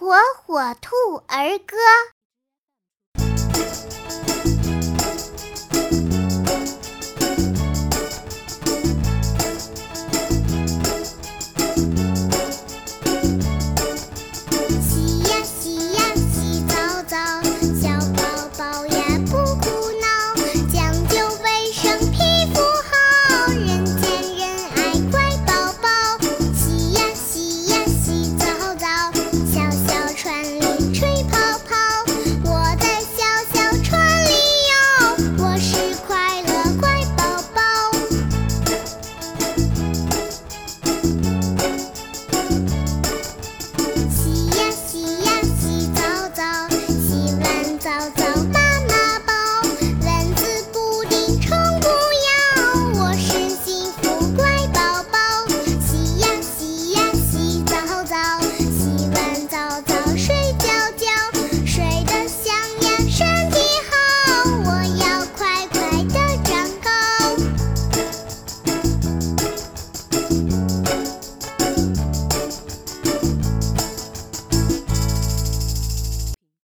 火火兔儿歌。